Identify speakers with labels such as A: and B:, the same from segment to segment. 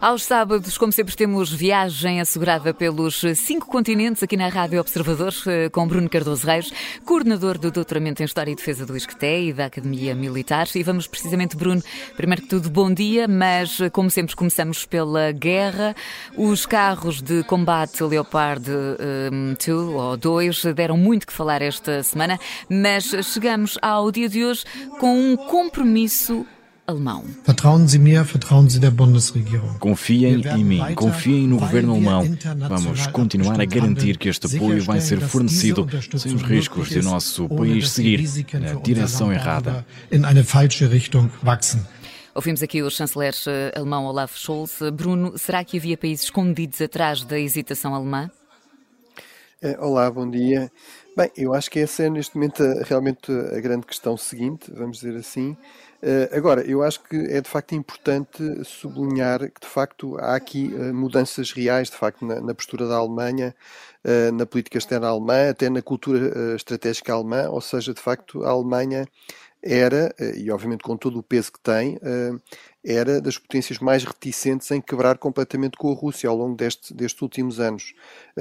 A: Aos sábados, como sempre, temos viagem assegurada pelos cinco continentes aqui na Rádio Observador, eh, com Bruno Cardoso Reis, coordenador do Doutoramento em História e Defesa do ISCTE e da Academia Militar. E vamos precisamente, Bruno, primeiro que tudo, bom dia, mas eh, como sempre, começamos pela guerra. Os carros de combate Leopard 2 um, ou 2 deram muito que falar esta semana, mas chegamos ao dia de hoje com um compromisso alemão.
B: Confiem em mim, confiem no governo alemão. Vamos continuar a garantir que este apoio vai ser fornecido sem os riscos de o nosso país seguir na direção errada.
A: Ouvimos aqui o chanceler eh, alemão Olaf Scholz. Bruno, será que havia países escondidos atrás da hesitação alemã?
C: Eh, olá, bom dia. Bem, eu acho que essa é neste momento realmente a grande questão seguinte, vamos dizer assim. Uh, agora, eu acho que é de facto importante sublinhar que de facto há aqui uh, mudanças reais, de facto, na, na postura da Alemanha, uh, na política externa alemã, até na cultura estratégica alemã, ou seja, de facto, a Alemanha era, e obviamente com todo o peso que tem, era das potências mais reticentes em quebrar completamente com a Rússia ao longo deste, destes últimos anos.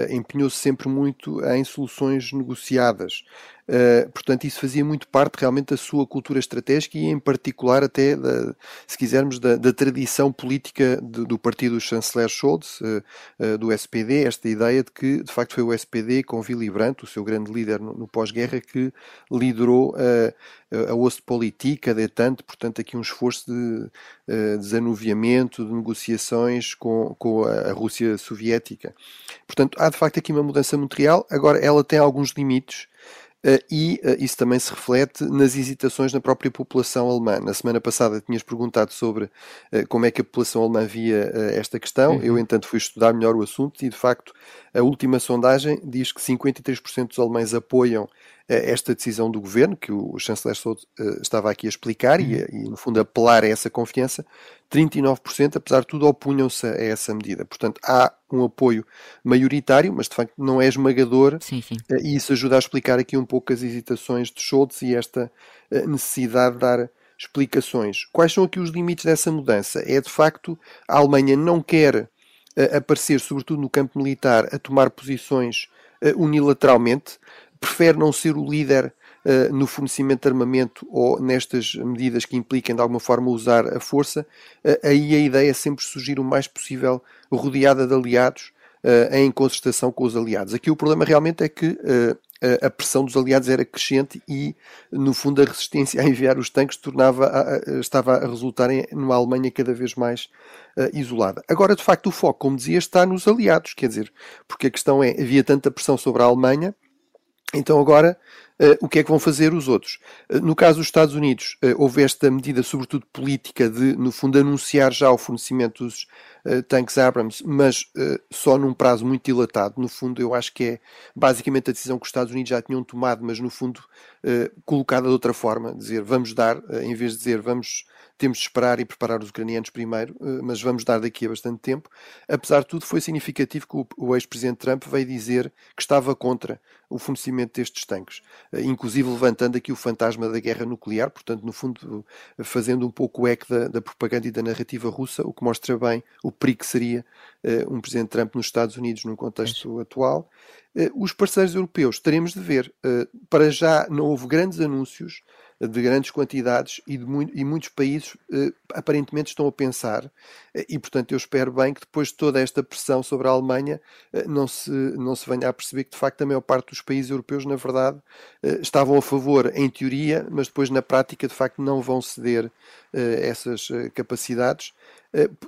C: Empenhou-se sempre muito em soluções negociadas. Uh, portanto, isso fazia muito parte realmente da sua cultura estratégica e, em particular, até, da, se quisermos, da, da tradição política de, do partido do chanceler Scholz, uh, uh, do SPD, esta ideia de que, de facto, foi o SPD, com Willy Brandt, o seu grande líder no, no pós-guerra, que liderou a Ostpolitik, a detente, portanto, aqui um esforço de desanuviamento, de negociações com, com a, a Rússia soviética. Portanto, há de facto aqui uma mudança muito real. Agora, ela tem alguns limites e uh, isso também se reflete nas hesitações na própria população alemã. Na semana passada tinhas perguntado sobre uh, como é que a população alemã via esta questão. Uhum. Eu, entanto, fui estudar melhor o assunto e, de facto, a última sondagem diz que 53% dos alemães apoiam esta decisão do governo, que o chanceler Souto estava aqui a explicar e, e, no fundo, apelar a essa confiança. 39%, apesar de tudo, opunham-se a essa medida. Portanto, há um apoio maioritário, mas de facto não é esmagador,
A: sim, sim.
C: Eh, e isso ajuda a explicar aqui um pouco as hesitações de Schultz e esta eh, necessidade de dar explicações. Quais são aqui os limites dessa mudança? É de facto a Alemanha não quer eh, aparecer, sobretudo no campo militar, a tomar posições unilateralmente, prefere não ser o líder uh, no fornecimento de armamento ou nestas medidas que impliquem de alguma forma usar a força, uh, aí a ideia é sempre surgir o mais possível rodeada de aliados uh, em concertação com os aliados. Aqui o problema realmente é que a pressão dos aliados era crescente e, no fundo, a resistência a enviar os tanques tornava a, estava a resultar em numa Alemanha cada vez mais uh, isolada. Agora, de facto, o foco, como dizia, está nos aliados, quer dizer, porque a questão é, havia tanta pressão sobre a Alemanha, então agora o que é que vão fazer os outros? Uh, no caso dos Estados Unidos, uh, houve esta medida, sobretudo política, de, no fundo, anunciar já o fornecimento dos tanques Abrams, mas só num prazo muito dilatado. No fundo, eu acho que é basicamente a decisão que os Estados Unidos já tinham tomado, mas no fundo, colocada de outra forma: dizer vamos dar, em vez de dizer vamos temos de esperar e preparar os ucranianos primeiro, eh, mas vamos dar daqui a bastante tempo. Apesar de tudo, foi significativo que o ex-presidente Trump veio dizer que estava contra o fornecimento destes tanques, eh, inclusive levantando aqui o fantasma da guerra nuclear, portanto, no fundo, fazendo um pouco o eco da, da propaganda e da narrativa russa, o que mostra bem o perigo que seria uh, um presidente Trump nos Estados Unidos num contexto atual. Uh, os parceiros europeus teremos de ver. Uh, para já não houve grandes anúncios de grandes quantidades e, de e muitos países eh, aparentemente estão a pensar, eh, e portanto eu espero bem que depois de toda esta pressão sobre a Alemanha eh, não, se, não se venha a perceber que de facto a maior parte dos países europeus, na verdade, estavam a favor em teoria, mas depois na prática de facto não vão ceder essas eh, capacidades.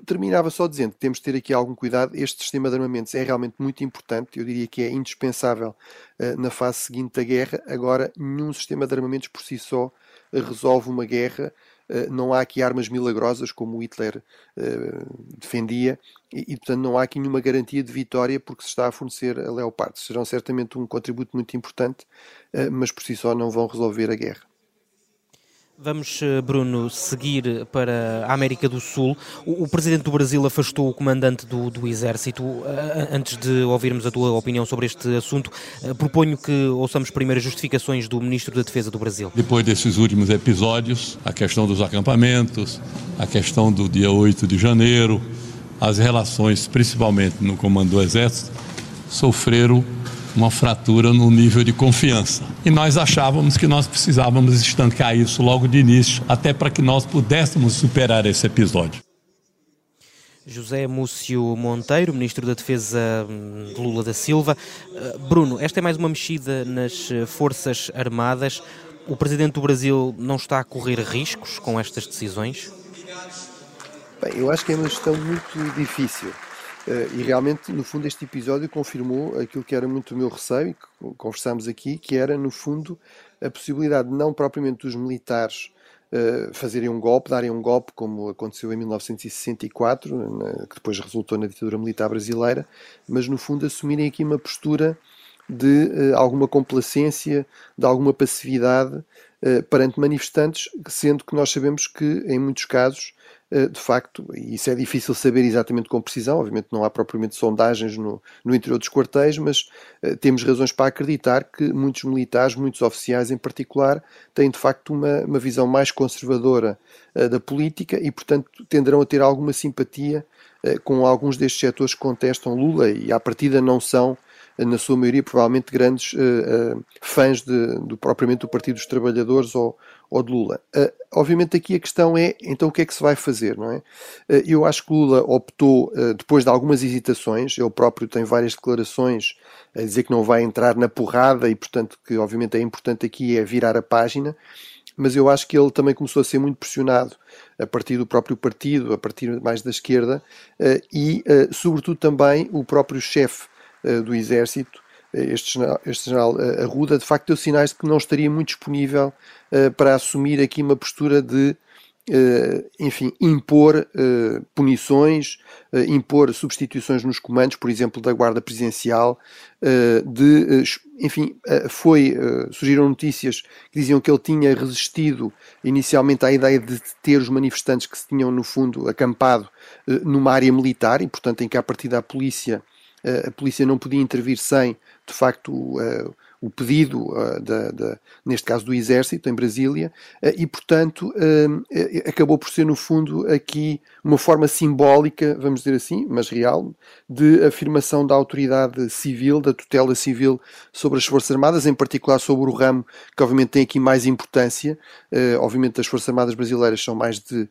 C: Terminava só dizendo que temos de ter aqui algum cuidado. Este sistema de armamentos é realmente muito importante, eu diria que é indispensável na fase seguinte da guerra. Agora, nenhum sistema de armamentos por si só resolve uma guerra. Eh, não há aqui armas milagrosas como Hitler eh, defendia e, portanto, não há aqui nenhuma garantia de vitória porque se está a fornecer a Leopard. Serão certamente um contributo muito importante, eh, mas por si só não vão resolver a guerra.
D: Vamos, eh, Bruno, seguir para a América do Sul. O, o presidente do Brasil afastou o comandante do, do Exército. Uh, antes de ouvirmos a tua opinião sobre este assunto, proponho que ouçamos primeiro as justificações do ministro da Defesa do Brasil.
E: Depois desses últimos episódios, a questão dos acampamentos, a questão do dia 8 de janeiro, as relações, principalmente no comando do Exército, sofreram uma fratura no nível de confiança. E nós achávamos que nós precisávamos estancar isso logo de início, até para que nós pudéssemos superar esse episódio.
D: José Múcio Monteiro, Ministro da Defesa hum, de Lula da Silva. Uh, Bruno, esta é mais uma mexida nas uh, Forças Armadas. O Presidente do Brasil não está a correr riscos com estas decisões?
C: Bem, eu acho que é uma gestão muito difícil. Uh, e realmente, no fundo, este episódio confirmou aquilo que era muito o meu receio e que conversámos aqui, que era, no fundo, a possibilidade não propriamente dos militares uh, fazerem um golpe, darem um golpe, como aconteceu em 1964, na, que depois resultou na ditadura militar brasileira, mas, no fundo, assumirem aqui uma postura de uh, alguma complacência, de alguma passividade perante manifestantes, sendo que nós sabemos que, em muitos casos, eh, de facto, e isso é difícil saber exatamente com precisão, obviamente não há propriamente sondagens no, no interior dos quartéis, mas uh, temos razões para acreditar que muitos militares, muitos oficiais em particular, têm de facto uma, uma visão mais conservadora uh, da política e, portanto, tenderão a ter alguma simpatia com alguns destes setores que contestam Lula e, à partida, não são na sua maioria, provavelmente grandes uh, uh, fãs de, do, propriamente do Partido dos Trabalhadores ou, ou de Lula. Uh, obviamente aqui a questão é, então o que é que se vai fazer, não é? eu acho que Lula optou, depois de algumas hesitações, ele próprio tem várias declarações a dizer que não vai entrar na porrada e, portanto, que obviamente é importante aqui é virar a página, mas eu acho que ele também começou a ser muito pressionado a partir do próprio partido, a partir mais da esquerda, e, sobretudo, também o próprio chefe do Exército, este general, este general eh, Arruda, de facto deu sinais de que não estaria muito disponível para assumir aqui uma postura de, enfim, impor punições, impor substituições nos comandos, por exemplo, da Guarda Presidencial, de, enfim, foi, surgiram notícias que diziam que ele tinha resistido inicialmente à ideia de ter os manifestantes que se tinham, no fundo, acampado numa área militar e, portanto, em que a partir da polícia a polícia não podia intervir sem, de facto, o, o pedido, da, da, neste caso do Exército, em Brasília, e, portanto, acabou por ser, no fundo, aqui uma forma simbólica, vamos dizer assim, mas real, de afirmação da autoridade civil, da tutela civil sobre as Forças Armadas, em particular sobre o ramo que, obviamente, tem aqui mais importância. Obviamente, as Forças Armadas brasileiras são mais de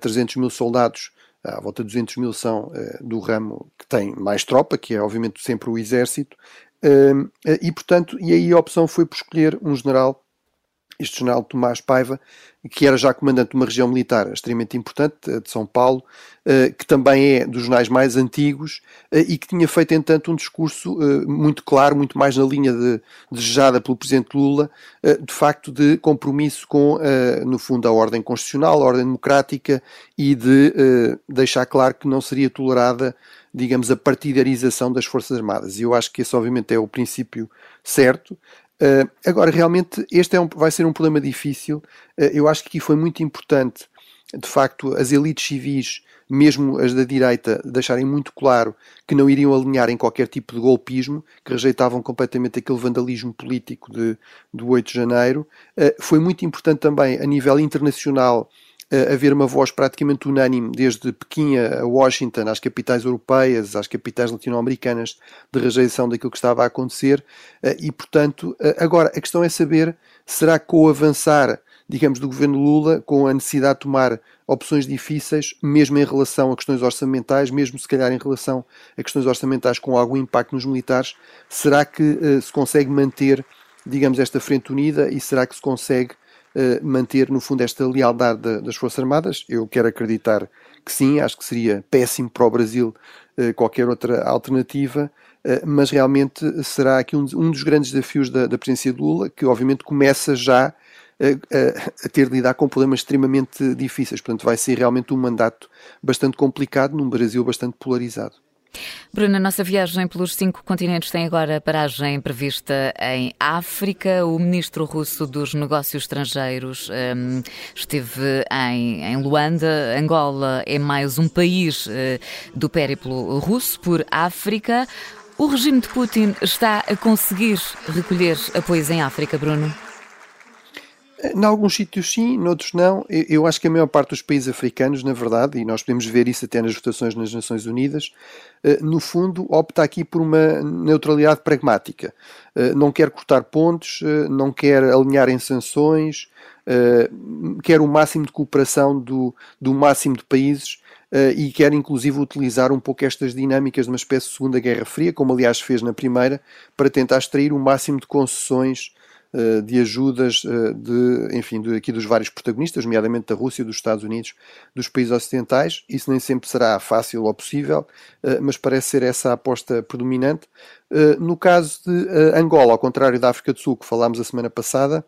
C: 300 mil soldados à volta de 200 mil são uh, do ramo que tem mais tropa, que é obviamente sempre o exército, uh, e portanto, e aí a opção foi por escolher um general este general Tomás Paiva, que era já comandante de uma região militar extremamente importante, de São Paulo, eh, que também é dos jornais mais antigos eh, e que tinha feito, entanto, um discurso eh, muito claro, muito mais na linha de, desejada pelo Presidente Lula, de facto de compromisso com, no fundo, a ordem constitucional, a ordem democrática e de deixar claro que não seria tolerada digamos, a partidarização das Forças Armadas. E eu acho que esse, obviamente, é o princípio certo. Uh, agora, realmente, este é um, vai ser um problema difícil. Uh, eu acho que aqui foi muito importante, de facto, as elites civis, mesmo as da direita, deixarem muito claro que não iriam alinhar em qualquer tipo de golpismo, que rejeitavam completamente aquele vandalismo político de, do 8 de janeiro. Uh, foi muito importante também, a nível internacional, haver uma voz praticamente unânime, desde Pequim a Washington, às capitais europeias, às capitais latino-americanas, de rejeição daquilo que estava a acontecer. Eh, e, portanto, eh, agora a questão é saber: será que com o avançar, digamos, do governo Lula, com a necessidade de tomar opções difíceis, mesmo em relação a questões orçamentais, mesmo se calhar em relação a questões orçamentais com algum impacto nos militares, será que se consegue manter, digamos, esta frente unida e será que se consegue eh, manter, no fundo, esta lealdade das Forças Armadas. Eu quero acreditar que sim, acho que seria péssimo para o Brasil uh, qualquer outra alternativa, uh, mas realmente será aqui um, dos grandes desafios da, da presidência de Lula, que obviamente começa já a, a, ter de lidar com problemas extremamente difíceis. Portanto, vai ser realmente um mandato bastante complicado num Brasil bastante polarizado.
A: Bruna, a nossa viagem pelos cinco continentes tem agora paragem prevista em África. O ministro russo dos Negócios Estrangeiros um, esteve em, em, Luanda. Angola é mais um país uh, do périplo russo por África. O regime de Putin está a conseguir recolher apoios em África, Bruno?
C: Em alguns sítios sim, noutros não. Eu acho que a maior parte dos países africanos, na verdade, e nós podemos ver isso até nas votações nas Nações Unidas, eh, no fundo opta aqui por uma neutralidade pragmática. Eh, não quer cortar pontos, eh, não quer alinhar em sanções, quer o máximo de cooperação do, do máximo de países e quer inclusive utilizar um pouco estas dinâmicas de uma espécie de Segunda Guerra Fria, como aliás fez na Primeira, para tentar extrair o máximo de concessões eh, de ajudas eh, de, enfim, de, aqui dos vários protagonistas, nomeadamente da Rússia, dos Estados Unidos, dos países ocidentais. Isso nem sempre será fácil ou possível, eh, mas parece ser essa a aposta predominante. No caso de Angola, ao contrário da África do Sul, que falámos a semana passada,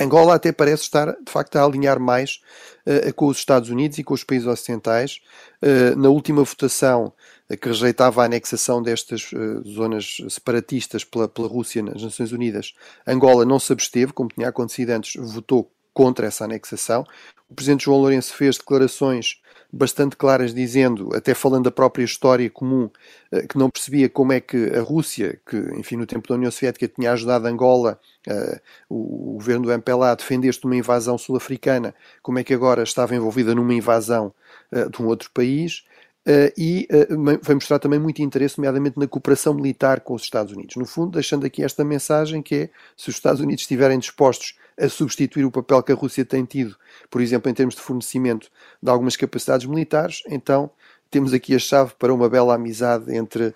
C: Angola até parece estar, de facto, a alinhar mais uh, com os Estados Unidos e com os países ocidentais. Uh, na última votação, que rejeitava a anexação destas uh, zonas separatistas pela, pela Rússia nas Nações Unidas, Angola não se absteve, como tinha acontecido antes, votou contra essa anexação. O presidente João Lourenço fez declarações bastante claras, dizendo, até falando da própria história comum, uh, que não percebia como é que a Rússia, que, enfim, no tempo da União Soviética tinha ajudado Angola, uh, o, governo do MPLA, a defender-se de uma invasão sul-africana, como é que agora estava envolvida numa invasão de um outro país. Uh, e uh, vai mostrar também muito interesse, nomeadamente na cooperação militar com os Estados Unidos. No fundo, deixando aqui esta mensagem que é, se os Estados Unidos estiverem dispostos a substituir o papel que a Rússia tem tido, por exemplo, em termos de fornecimento de algumas capacidades militares, então temos aqui a chave para uma bela amizade entre uh,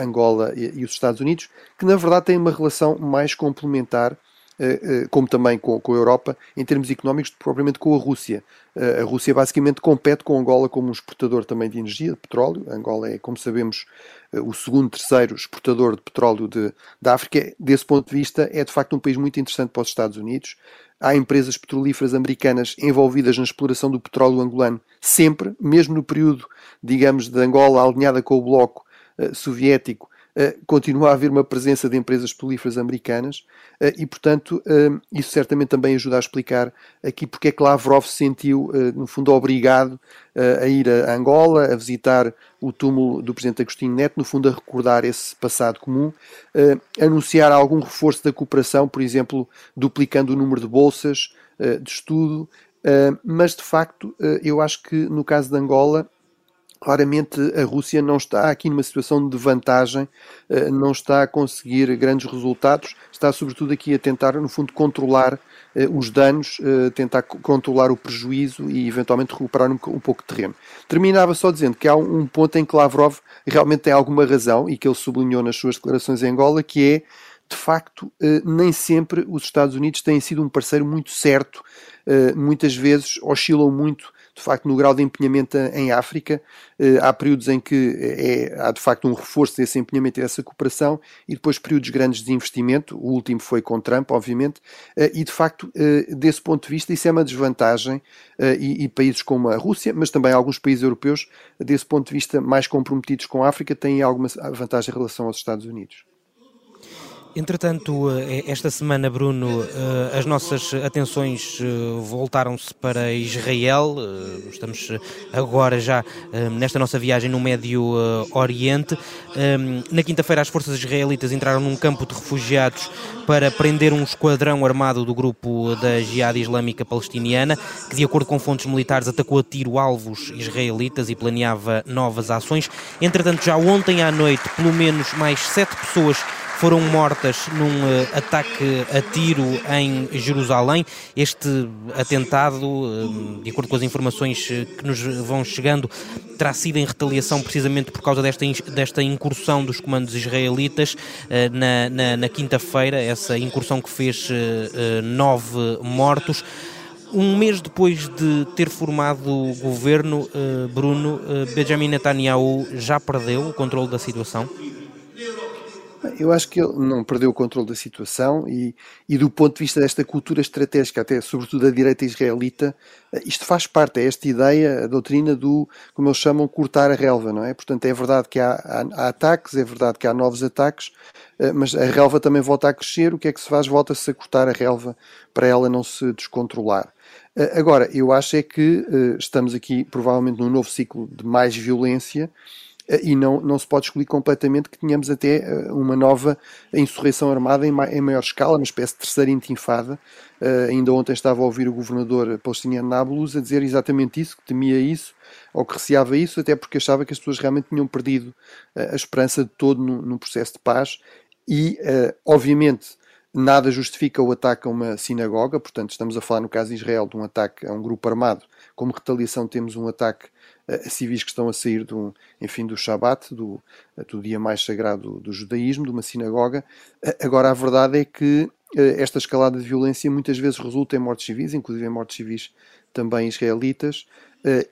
C: Angola e, e, os Estados Unidos, que na verdade tem uma relação mais complementar como também com, a Europa, em termos económicos, propriamente com a Rússia. Eh, a Rússia basicamente compete com Angola como um exportador também de energia, de petróleo. Angola é, como sabemos, o segundo, terceiro exportador de petróleo de, da África. Desse ponto de vista, é de facto um país muito interessante para os Estados Unidos. Há empresas petrolíferas americanas envolvidas na exploração do petróleo angolano, sempre, mesmo no período, digamos, de Angola alinhada com o bloco soviético, eh, continua a haver uma presença de empresas petrolíferas americanas eh, e, portanto, eh, isso certamente também ajuda a explicar aqui porque é que Lavrov se sentiu, no fundo, obrigado a ir a Angola, a visitar o túmulo do Presidente Agostinho Neto, no fundo, a recordar esse passado comum, anunciar algum reforço da cooperação, por exemplo, duplicando o número de bolsas de estudo. mas, de facto, eu acho que no caso de Angola, Claramente a Rússia não está aqui numa situação de vantagem, eh, não está a conseguir grandes resultados, está sobretudo aqui a tentar, no fundo, controlar eh, os danos, eh, tentar controlar o prejuízo e eventualmente recuperar um pouco de terreno. Terminava só dizendo que há um ponto em que Lavrov realmente tem alguma razão e que ele sublinhou nas suas declarações em Angola, que é de facto, nem sempre os Estados Unidos têm sido um parceiro muito certo, muitas vezes oscilam muito de facto, no grau de empenhamento em África. Eh, há períodos em que é, há, de facto, um reforço desse empenhamento e dessa cooperação e depois períodos grandes de investimento. O último foi com Trump, obviamente. Eh, e, de facto, eh, desse ponto de vista, isso é uma desvantagem e, e países como a Rússia, mas também alguns países europeus, desse ponto de vista, mais comprometidos com a África, têm alguma vantagem em relação aos Estados Unidos.
D: Entretanto, eh, esta semana, Bruno, eh, as nossas atenções eh, voltaram-se para Israel. Estamos agora já nesta nossa viagem no Médio Oriente. Na quinta-feira, as forças israelitas entraram num campo de refugiados para prender um esquadrão armado do grupo da Jihad Islâmica Palestiniana, que, de acordo com fontes militares, atacou a tiro alvos israelitas e planeava novas ações. Entretanto, já ontem à noite, pelo menos mais sete pessoas foram mortas num uh, ataque a tiro em Jerusalém. Este atentado, uh, de acordo com as informações eh, que nos vão chegando, terá sido em retaliação precisamente por causa desta, desta incursão dos comandos israelitas na, na, na quinta-feira, essa incursão que fez nove mortos. Um mês depois de ter formado o governo, Bruno, Benjamin Netanyahu já perdeu o controle da situação?
C: Eu acho que ele não perdeu o controle da situação e, e do ponto de vista desta cultura estratégica, até sobretudo da direita israelita, eh, isto faz parte, é esta ideia, a doutrina do, como eles chamam, cortar a relva, não é? Portanto, é verdade que há, há, há ataques, é verdade que há novos ataques, eh, mas a relva também volta a crescer, o que é que se faz? Volta-se a cortar a relva para ela não se descontrolar. Eh, agora, eu acho é que estamos aqui provavelmente num novo ciclo de mais violência e não, não se pode excluir completamente que tenhamos até uma nova insurreição armada em, em maior escala, uma espécie de terceira intifada. ainda ontem estava a ouvir o governador palestiniano Nablus a dizer exatamente isso, que temia isso, ou que receava isso, até porque achava que as pessoas realmente tinham perdido a esperança de todo no, no processo de paz e, obviamente, Nada justifica o ataque a uma sinagoga, portanto, estamos a falar no caso de Israel de um ataque a um grupo armado. Como retaliação, temos um ataque a civis que estão a sair do, enfim, do Shabat, do, do dia mais sagrado do judaísmo, de uma sinagoga. Agora, a verdade é que esta escalada de violência muitas vezes resulta em mortes civis, inclusive em mortes civis também israelitas,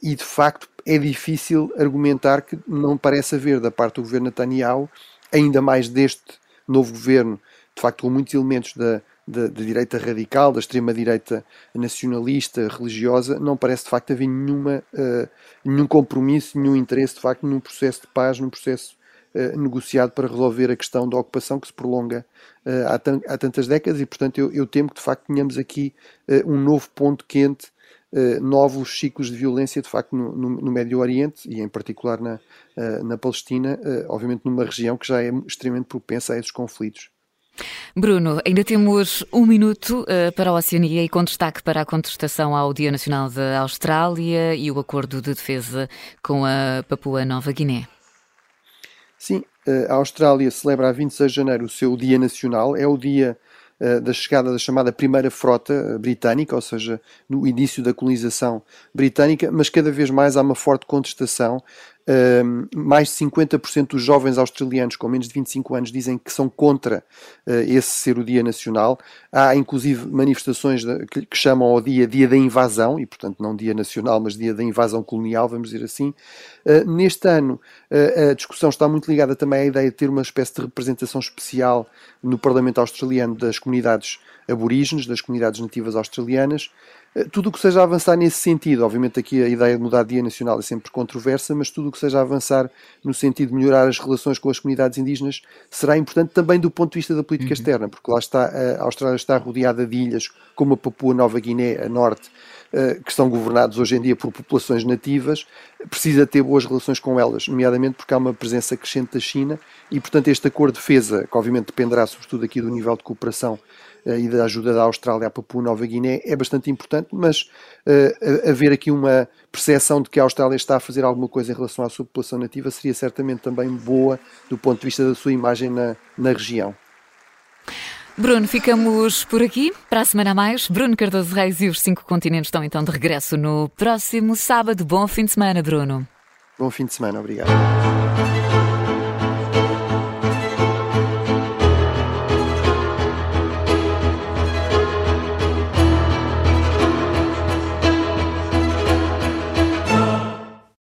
C: e de facto é difícil argumentar que não parece haver da parte do governo Netanyahu, ainda mais deste novo governo de facto com muitos elementos da, da, da direita radical, da extrema-direita nacionalista, religiosa, não parece de facto haver nenhuma, uh, nenhum compromisso, nenhum interesse de facto num processo de paz, num processo uh, negociado para resolver a questão da ocupação que se prolonga uh, há, há, tantas décadas e, portanto, eu, eu, temo que de facto tenhamos aqui um novo ponto quente. novos ciclos de violência de facto no, no, no Médio Oriente e em particular na, na Palestina, obviamente numa região que já é extremamente propensa a esses conflitos.
A: Bruno, ainda temos um minuto uh, para a Oceania e com destaque para a contestação ao Dia Nacional da Austrália e o acordo de defesa com a Papua Nova Guiné.
C: Sim, eh, a Austrália celebra a 26 de janeiro o seu Dia Nacional, é o dia uh, da chegada da chamada Primeira Frota Britânica, ou seja, no início da colonização britânica, mas cada vez mais há uma forte contestação Uh, mais de 50% dos jovens australianos com menos de 25 anos dizem que são contra uh, esse ser o Dia Nacional. Há inclusive manifestações de, que, que, chamam ao dia Dia da Invasão, e portanto não Dia Nacional, mas Dia da Invasão Colonial, vamos dizer assim. Uh, neste ano, a discussão está muito ligada também à ideia de ter uma espécie de representação especial no Parlamento Australiano das comunidades aborígenes, das comunidades nativas australianas. Eh, tudo o que seja avançar nesse sentido, obviamente aqui a ideia de mudar dia nacional é sempre controversa, mas tudo o que seja avançar no sentido de melhorar as relações com as comunidades indígenas será importante também do ponto de vista da política uhum. externa, porque lá está, a Austrália está rodeada de ilhas como a Papua Nova Guiné, a norte, que estão governados hoje em dia por populações nativas, precisa ter boas relações com elas, nomeadamente porque há uma presença crescente da China e, portanto, este acordo de defesa, que obviamente dependerá sobretudo aqui do nível de cooperação eh, e da ajuda da Austrália à Papua Nova Guiné é bastante importante, mas uh, haver aqui uma percepção de que a Austrália está a fazer alguma coisa em relação à sua população nativa seria certamente também boa do ponto de vista da sua imagem na, na região.
A: Bruno, ficamos por aqui. Para a semana a mais, Bruno Cardoso Reis e os cinco continentes estão então de regresso no próximo sábado. Bom fim de semana, Bruno.
C: Bom fim de semana, obrigado.